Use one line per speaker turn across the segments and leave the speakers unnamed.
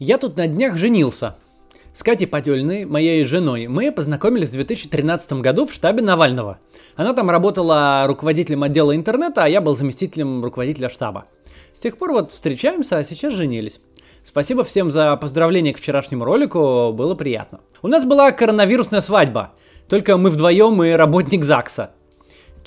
Я тут на днях женился. С Катей Потельной, моей женой, мы познакомились в 2013 году в штабе Навального. Она там работала руководителем отдела интернета, а я был заместителем руководителя штаба. С тех пор вот встречаемся, а сейчас женились. Спасибо всем за поздравления к вчерашнему ролику, было приятно. У нас была коронавирусная свадьба, только мы вдвоем и работник ЗАГСа.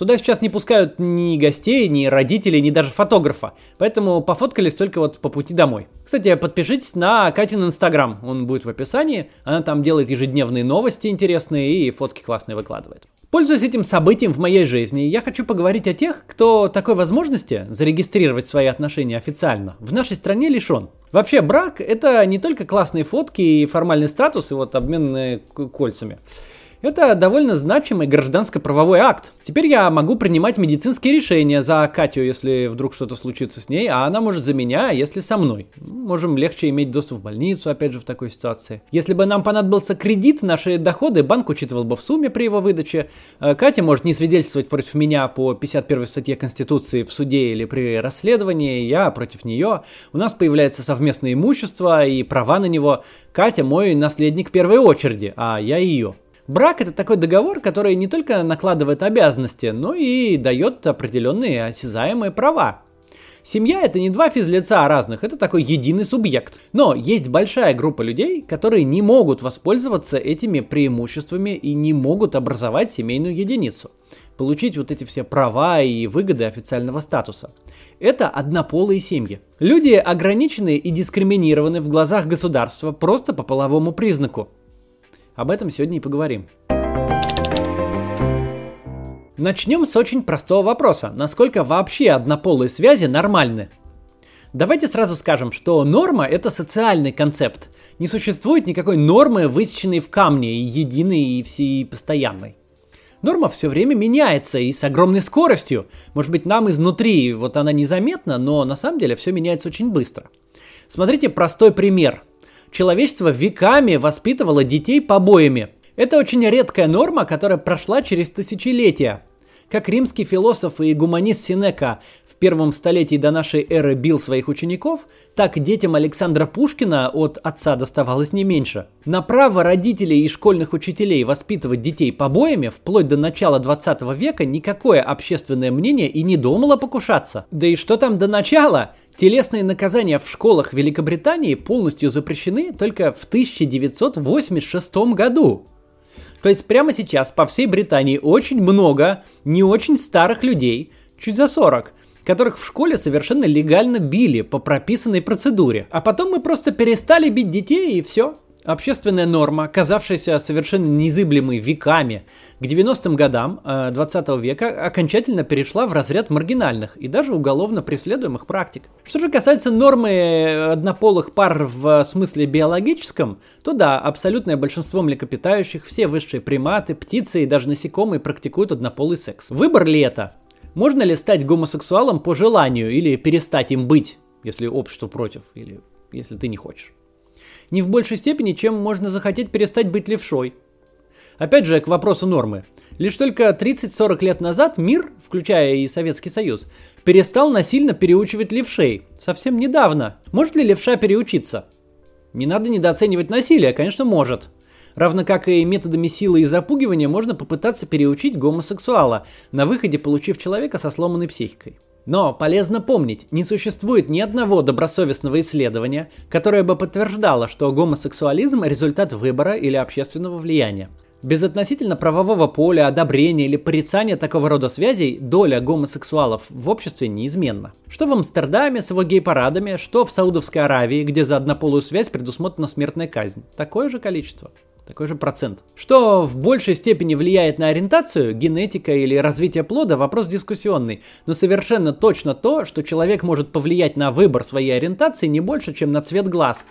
Туда сейчас не пускают ни гостей, ни родителей, ни даже фотографа. Поэтому пофоткались только вот по пути домой. Кстати, подпишитесь на Катин Инстаграм. Он будет в описании. Она там делает ежедневные новости интересные и фотки классные выкладывает. Пользуясь этим событием в моей жизни, я хочу поговорить о тех, кто такой возможности зарегистрировать свои отношения официально в нашей стране лишен. Вообще, брак – это не только классные фотки и формальный статус, и вот обмен кольцами. Это довольно значимый гражданско-правовой акт. Теперь я могу принимать медицинские решения за Катю, если вдруг что-то случится с ней, а она может за меня, если со мной. Можем легче иметь доступ в больницу, опять же, в такой ситуации. Если бы нам понадобился кредит, наши доходы банк учитывал бы в сумме при его выдаче. Э, Катя может не свидетельствовать против меня по 51 статье Конституции в суде или при расследовании, я против нее. У нас появляется совместное имущество и права на него. Катя мой наследник первой очереди, а я ее. Брак это такой договор, который не только накладывает обязанности, но и дает определенные осязаемые права. Семья это не два физлица разных, это такой единый субъект. Но есть большая группа людей, которые не могут воспользоваться этими преимуществами и не могут образовать семейную единицу. Получить вот эти все права и выгоды официального статуса. Это однополые семьи. Люди ограничены и дискриминированы в глазах государства просто по половому признаку. Об этом сегодня и поговорим. Начнем с очень простого вопроса. Насколько вообще однополые связи нормальны? Давайте сразу скажем, что норма – это социальный концепт. Не существует никакой нормы, высеченной в камне, и единой, и всей постоянной. Норма все время меняется и с огромной скоростью. Может быть, нам изнутри вот она незаметна, но на самом деле все меняется очень быстро. Смотрите простой пример – человечество веками воспитывало детей побоями. Это очень редкая норма, которая прошла через тысячелетия. Как римский философ и гуманист Синека в первом столетии до нашей эры бил своих учеников, так детям Александра Пушкина от отца доставалось не меньше. На право родителей и школьных учителей воспитывать детей побоями вплоть до начала 20 века никакое общественное мнение и не думало покушаться. Да и что там до начала? Телесные наказания в школах Великобритании полностью запрещены только в 1986 году. То есть прямо сейчас по всей Британии очень много не очень старых людей, чуть за 40, которых в школе совершенно легально били по прописанной процедуре. А потом мы просто перестали бить детей и все. Общественная норма, казавшаяся совершенно незыблемой веками, к 90-м годам э, 20 века окончательно перешла в разряд маргинальных и даже уголовно преследуемых практик. Что же касается нормы однополых пар в смысле биологическом, то да, абсолютное большинство млекопитающих, все высшие приматы, птицы и даже насекомые практикуют однополый секс. Выбор ли это? Можно ли стать гомосексуалом по желанию или перестать им быть, если общество против, или если ты не хочешь? Не в большей степени, чем можно захотеть перестать быть левшой. Опять же, к вопросу нормы. Лишь только 30-40 лет назад мир, включая и Советский Союз, перестал насильно переучивать левшей. Совсем недавно. Может ли левша переучиться? Не надо недооценивать насилие, конечно, может. Равно как и методами силы и запугивания можно попытаться переучить гомосексуала, на выходе получив человека со сломанной психикой. Но полезно помнить, не существует ни одного добросовестного исследования, которое бы подтверждало, что гомосексуализм – результат выбора или общественного влияния. Без относительно правового поля, одобрения или порицания такого рода связей доля гомосексуалов в обществе неизменна. Что в Амстердаме с его гей-парадами, что в Саудовской Аравии, где за однополую связь предусмотрена смертная казнь. Такое же количество такой же процент. Что в большей степени влияет на ориентацию, генетика или развитие плода, вопрос дискуссионный. Но совершенно точно то, что человек может повлиять на выбор своей ориентации не больше, чем на цвет глаз.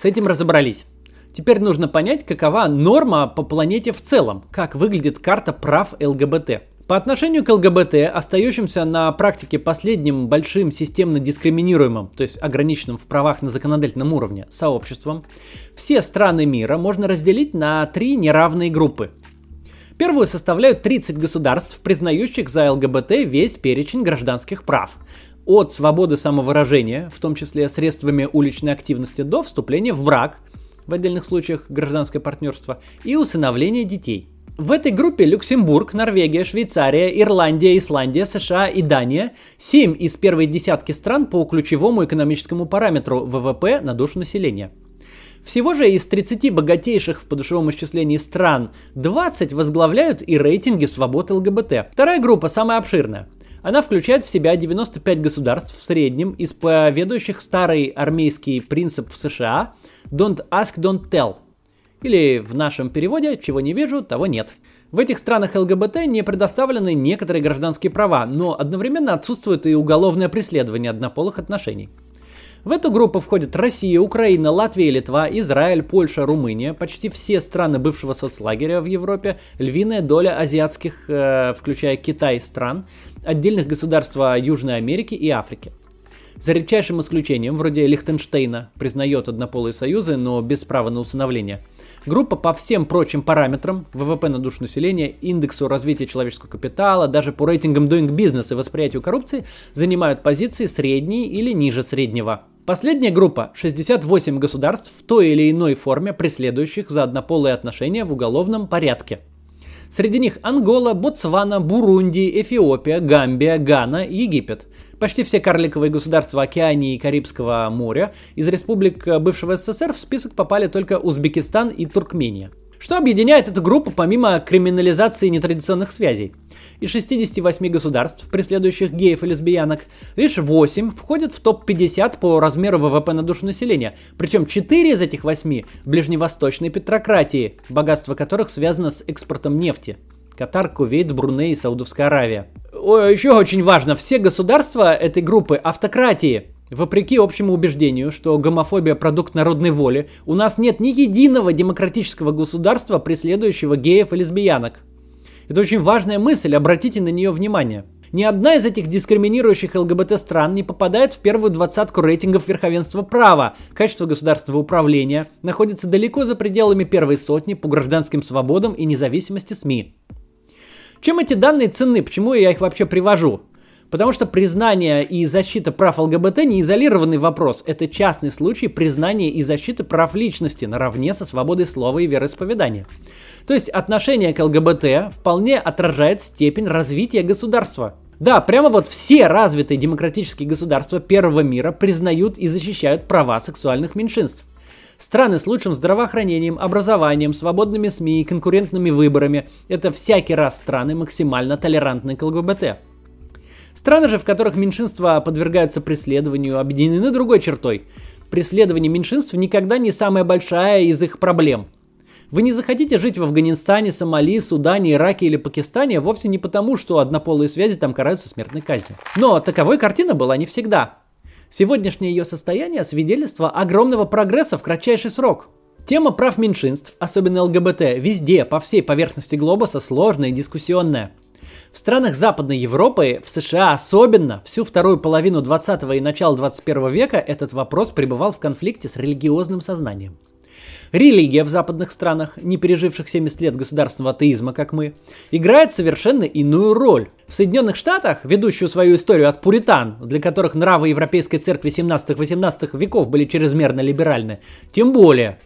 С этим разобрались. Теперь нужно понять, какова норма по планете в целом, как выглядит карта прав ЛГБТ. По отношению к ЛГБТ, остающимся на практике последним большим системно дискриминируемым, то есть ограниченным в правах на законодательном уровне, сообществом, все страны мира можно разделить на три неравные группы. Первую составляют 30 государств, признающих за ЛГБТ весь перечень гражданских прав. от свободы самовыражения, в том числе средствами уличной активности, до вступления в брак, в отдельных случаях гражданское партнерство, и усыновления детей. В этой группе Люксембург, Норвегия, Швейцария, Ирландия, Исландия, США и Дания – семь из первой десятки стран по ключевому экономическому параметру ВВП на душу населения. Всего же из 30 богатейших в подушевом исчислении стран 20 возглавляют и рейтинги свобод ЛГБТ. Вторая группа самая обширная. Она включает в себя 95 государств в среднем, исповедующих старый армейский принцип в США «Don't ask, don't tell». Или в нашем переводе «чего не вижу, того нет». В этих странах ЛГБТ не предоставлены некоторые гражданские права, но одновременно отсутствует и уголовное преследование однополых отношений. В эту группу входят Россия, Украина, Латвия, Литва, Израиль, Польша, Румыния, почти все страны бывшего соцлагеря в Европе, львиная доля азиатских, э, включая Китай, стран, отдельных государств Южной Америки и Африки. За редчайшим исключением, вроде Лихтенштейна, признает однополые союзы, но без права на усыновление. Группа по всем прочим параметрам, ВВП на душу населения, индексу развития человеческого капитала, даже по рейтингам Doing Business и восприятию коррупции, занимают позиции средние или ниже среднего. Последняя группа – 68 государств в той или иной форме, преследующих за однополые отношения в уголовном порядке. Среди них Ангола, Ботсвана, Бурунди, Эфиопия, Гамбия, Гана, Египет. Почти все карликовые государства Океании и Карибского моря из республик бывшего СССР в список попали только Узбекистан и Туркмения. Что объединяет эту группу помимо криминализации нетрадиционных связей? Из 68 государств, преследующих геев и лесбиянок, лишь 8 входят в топ-50 по размеру ВВП на душу населения. Причем 4 из этих 8 – ближневосточной петрократии, богатство которых связано с экспортом нефти. Катар, Кувейт, Бруней и Саудовская Аравия. О, еще очень важно, все государства этой группы автократии, Вопреки общему убеждению, что гомофобия – продукт народной воли, у нас нет ни единого демократического государства, преследующего геев и лесбиянок. Это очень важная мысль, обратите на нее внимание. Ни одна из этих дискриминирующих ЛГБТ стран не попадает в первую двадцатку рейтингов верховенства права. Качество государственного управления находится далеко за пределами первой сотни по гражданским свободам и независимости СМИ. Чем эти данные ценны? Почему я их вообще привожу? Потому что признание и защита прав ЛГБТ не изолированный вопрос. Это частный случай признания и защиты прав личности наравне со свободой слова и вероисповедания. То есть отношение к ЛГБТ вполне отражает степень развития государства. Да, прямо вот все развитые демократические государства первого мира признают и защищают права сексуальных меньшинств. Страны с лучшим здравоохранением, образованием, свободными СМИ и конкурентными выборами – это всякий раз страны максимально толерантны к ЛГБТ. Страны же, в которых меньшинства подвергаются преследованию, объединены другой чертой. Преследование меньшинств никогда не самая большая из их проблем. Вы не захотите жить в Афганистане, Сомали, Судане, Ираке или Пакистане вовсе не потому, что однополые связи там караются смертной казнью. Но таковой картина была не всегда. Сегодняшнее ее состояние – свидетельство огромного прогресса в кратчайший срок. Тема прав меньшинств, особенно ЛГБТ, везде, по всей поверхности глобуса сложная и дискуссионная. В странах Западной Европы, в США особенно, всю вторую половину 20 и начало 21 века этот вопрос пребывал в конфликте с религиозным сознанием. Религия в западных странах, не переживших 70 лет государственного атеизма, как мы, играет совершенно иную роль. В Соединенных Штатах, ведущую свою историю от пуритан, для которых нравы Европейской церкви 17-18 веков были чрезмерно либеральны, тем более.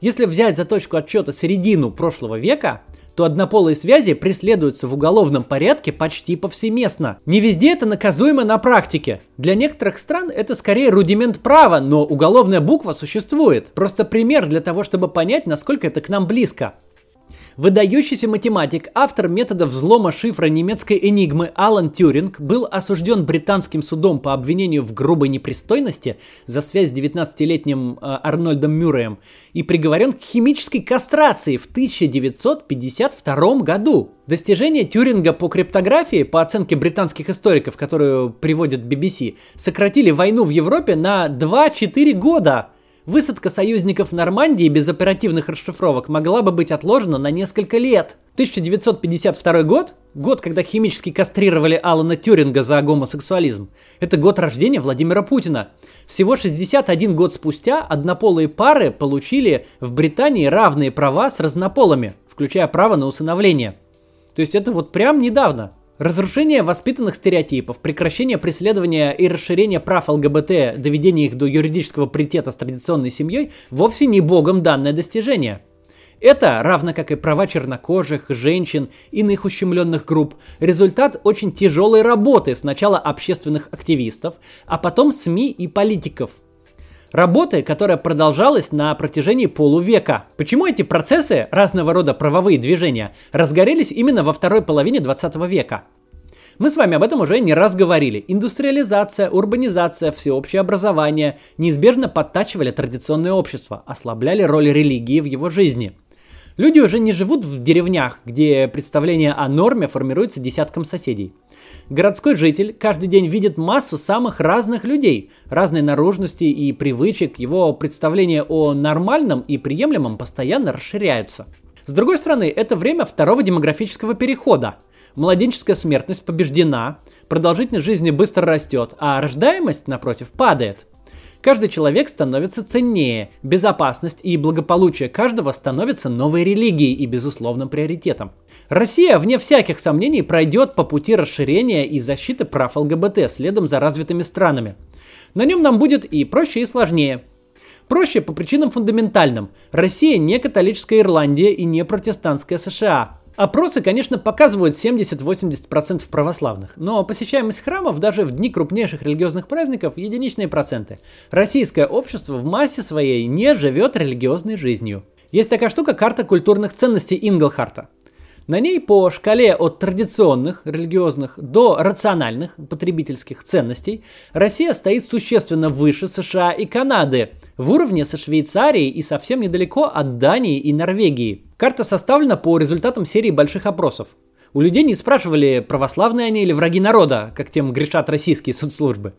Если взять за точку отчета середину прошлого века, то однополые связи преследуются в уголовном порядке почти повсеместно. Не везде это наказуемо на практике. Для некоторых стран это скорее рудимент права, но уголовная буква существует. Просто пример для того, чтобы понять, насколько это к нам близко. Выдающийся математик, автор метода взлома шифра немецкой энигмы Алан Тюринг был осужден британским судом по обвинению в грубой непристойности за связь с 19-летним э, Арнольдом Мюрреем и приговорен к химической кастрации в 1952 году. Достижения Тюринга по криптографии, по оценке британских историков, которую приводит BBC, сократили войну в Европе на 2-4 года – Высадка союзников в Нормандии без оперативных расшифровок могла бы быть отложена на несколько лет. 1952 год, год, когда химически кастрировали Алана Тюринга за гомосексуализм, это год рождения Владимира Путина. Всего 61 год спустя однополые пары получили в Британии равные права с разнополыми, включая право на усыновление. То есть это вот прям недавно. Разрушение воспитанных стереотипов, прекращение преследования и расширение прав ЛГБТ, доведение их до юридического паритета с традиционной семьей вовсе не богом данное достижение. Это, равно как и права чернокожих, женщин, иных ущемленных групп, результат очень тяжелой работы сначала общественных активистов, а потом СМИ и политиков – Работы, которая продолжалась на протяжении полувека. Почему эти процессы, разного рода правовые движения, разгорелись именно во второй половине 20 века? Мы с вами об этом уже не раз говорили. Индустриализация, урбанизация, всеобщее образование неизбежно подтачивали традиционное общество, ослабляли роль религии в его жизни. Люди уже не живут в деревнях, где представление о норме формируется десятком соседей. Городской житель каждый день видит массу самых разных людей, разной наружности и привычек, его представления о нормальном и приемлемом постоянно расширяются. С другой стороны, это время второго демографического перехода. Младенческая смертность побеждена, продолжительность жизни быстро растет, а рождаемость, напротив, падает. Каждый человек становится ценнее, безопасность и благополучие каждого становятся новой религией и безусловным приоритетом. Россия, вне всяких сомнений, пройдет по пути расширения и защиты прав ЛГБТ следом за развитыми странами. На нем нам будет и проще, и сложнее. Проще по причинам фундаментальным. Россия не католическая Ирландия и не протестантская США. Опросы, конечно, показывают 70-80% православных, но посещаемость храмов даже в дни крупнейших религиозных праздников единичные проценты. Российское общество в массе своей не живет религиозной жизнью. Есть такая штука карта культурных ценностей Инглхарта. На ней по шкале от традиционных религиозных до рациональных потребительских ценностей Россия стоит существенно выше США и Канады, в уровне со Швейцарией и совсем недалеко от Дании и Норвегии. Карта составлена по результатам серии больших опросов. У людей не спрашивали, православные они или враги народа, как тем грешат российские соцслужбы.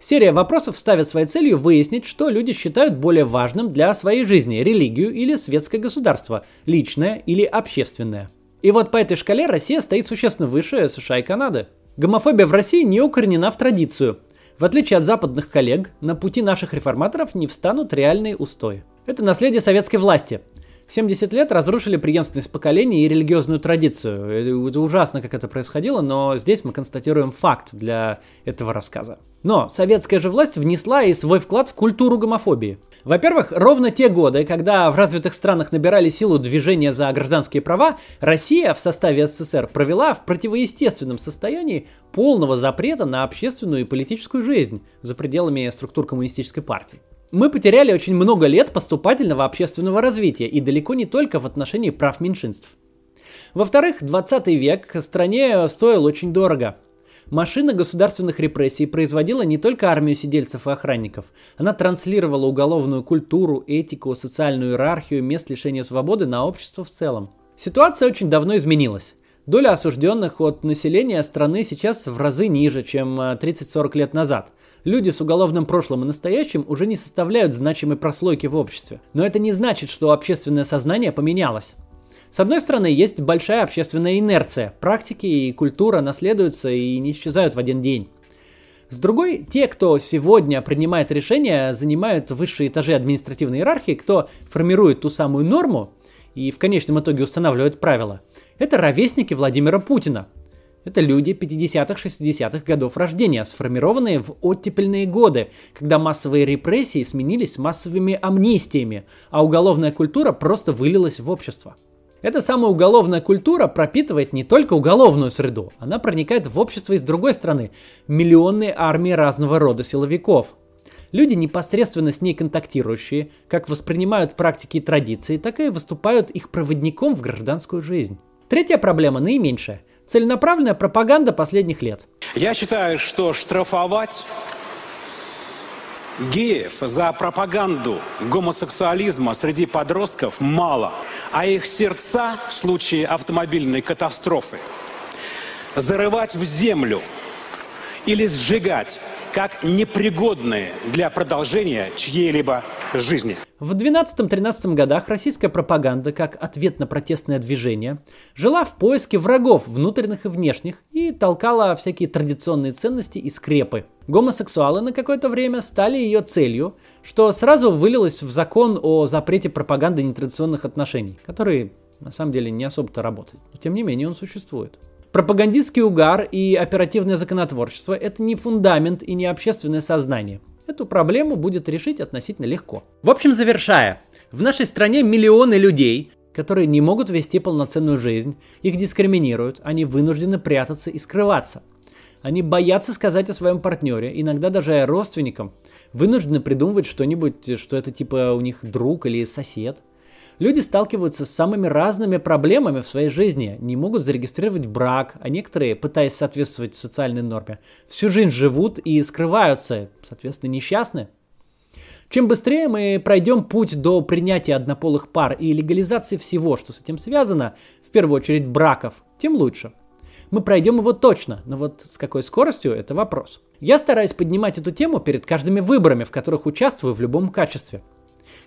Серия вопросов ставит своей целью выяснить, что люди считают более важным для своей жизни – религию или светское государство, личное или общественное. И вот по этой шкале Россия стоит существенно выше США и Канады. Гомофобия в России не укоренена в традицию. В отличие от западных коллег, на пути наших реформаторов не встанут реальные устои. Это наследие советской власти. 70 лет разрушили преемственность поколений и религиозную традицию. Это ужасно, как это происходило, но здесь мы констатируем факт для этого рассказа. Но советская же власть внесла и свой вклад в культуру гомофобии. Во-первых, ровно те годы, когда в развитых странах набирали силу движения за гражданские права, Россия в составе СССР провела в противоестественном состоянии полного запрета на общественную и политическую жизнь за пределами структур коммунистической партии. Мы потеряли очень много лет поступательного общественного развития, и далеко не только в отношении прав меньшинств. Во-вторых, 20 век стране стоил очень дорого. Машина государственных репрессий производила не только армию сидельцев и охранников. Она транслировала уголовную культуру, этику, социальную иерархию, мест лишения свободы на общество в целом. Ситуация очень давно изменилась. Доля осужденных от населения страны сейчас в разы ниже, чем 30-40 э, лет назад. Люди с уголовным прошлым и настоящим уже не составляют значимой прослойки в обществе. Но это не значит, что общественное сознание поменялось. С одной стороны, есть большая общественная инерция. Практики и культура наследуются и не исчезают в один день. С другой, те, кто сегодня принимает решения, занимают высшие этажи административной иерархии, кто формирует ту самую норму и в конечном итоге устанавливает правила, это ровесники Владимира Путина. Это люди 50-х, 60-х годов рождения, сформированные в оттепельные годы, когда массовые репрессии сменились массовыми амнистиями, а уголовная культура просто вылилась в общество. Эта самая уголовная культура пропитывает не только уголовную среду, она проникает в общество и с другой стороны. Миллионные армии разного рода силовиков. Люди, непосредственно с ней контактирующие, как воспринимают практики и традиции, так и выступают их проводником в гражданскую жизнь. Третья проблема наименьшая – целенаправленная пропаганда последних лет.
Я считаю, что штрафовать Геев за пропаганду гомосексуализма среди подростков мало, а их сердца в случае автомобильной катастрофы зарывать в землю или сжигать как непригодные для продолжения чьей-либо жизни.
В 12-13 годах российская пропаганда, как ответ на протестное движение, жила в поиске врагов внутренних и внешних и толкала всякие традиционные ценности и скрепы. Гомосексуалы на какое-то время стали ее целью, что сразу вылилось в закон о запрете пропаганды нетрадиционных отношений, который на самом деле не особо-то работает. Но тем не менее он существует. Пропагандистский угар и оперативное законотворчество – это не фундамент и не общественное сознание. Эту проблему будет решить относительно легко. В общем, завершая, в нашей стране миллионы людей, которые не могут вести полноценную жизнь, их дискриминируют, они вынуждены прятаться и скрываться. Они боятся сказать о своем партнере, иногда даже родственникам, вынуждены придумывать что-нибудь, что это типа у них друг или сосед – Люди сталкиваются с самыми разными проблемами в своей жизни, не могут зарегистрировать брак, а некоторые, пытаясь соответствовать социальной норме, всю жизнь живут и скрываются, соответственно, несчастны. Чем быстрее мы пройдем путь до принятия однополых пар и легализации всего, что с этим связано, в первую очередь браков, тем лучше. Мы пройдем его точно, но вот с какой скоростью – это вопрос. Я стараюсь поднимать эту тему перед каждыми выборами, в которых участвую в любом качестве –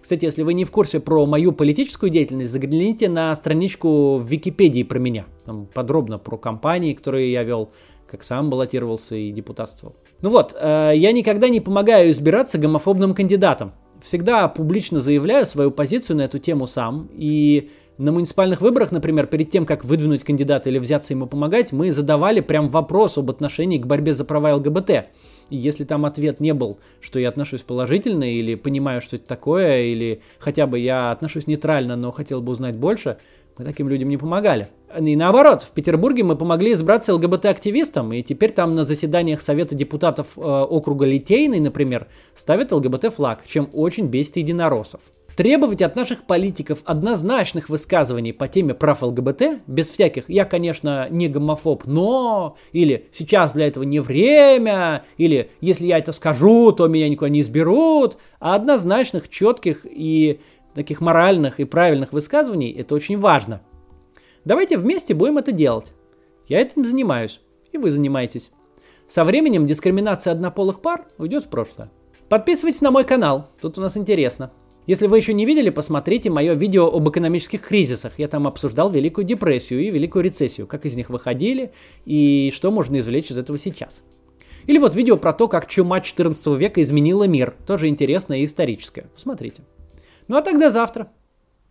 кстати, если вы не в курсе про мою политическую деятельность, загляните на страничку в Википедии про меня. Там подробно про компании, которые я вел, как сам баллотировался и депутатствовал. Ну вот, э, я никогда не помогаю избираться гомофобным кандидатам. Всегда публично заявляю свою позицию на эту тему сам. И на муниципальных выборах, например, перед тем, как выдвинуть кандидата или взяться ему помогать, мы задавали прям вопрос об отношении к борьбе за права ЛГБТ. И если там ответ не был, что я отношусь положительно, или понимаю, что это такое, или хотя бы я отношусь нейтрально, но хотел бы узнать больше, мы таким людям не помогали. И наоборот, в Петербурге мы помогли избраться ЛГБТ-активистам, и теперь там на заседаниях Совета депутатов э, округа Литейный, например, ставят ЛГБТ-флаг, чем очень бесит единороссов. Требовать от наших политиков однозначных высказываний по теме прав ЛГБТ, без всяких «я, конечно, не гомофоб, но...» или «сейчас для этого не время», или «если я это скажу, то меня никуда не изберут», а однозначных, четких и таких моральных и правильных высказываний это очень важно. Давайте вместе будем это делать. Я этим занимаюсь, и вы занимаетесь. Со временем дискриминация однополых пар уйдет в прошлое. Подписывайтесь на мой канал, тут у нас интересно. Если вы еще не видели, посмотрите мое видео об экономических кризисах. Я там обсуждал Великую депрессию и Великую рецессию, как из них выходили и что можно извлечь из этого сейчас. Или вот видео про то, как чума 14 века изменила мир. Тоже интересное и историческое. Посмотрите. Ну а тогда завтра.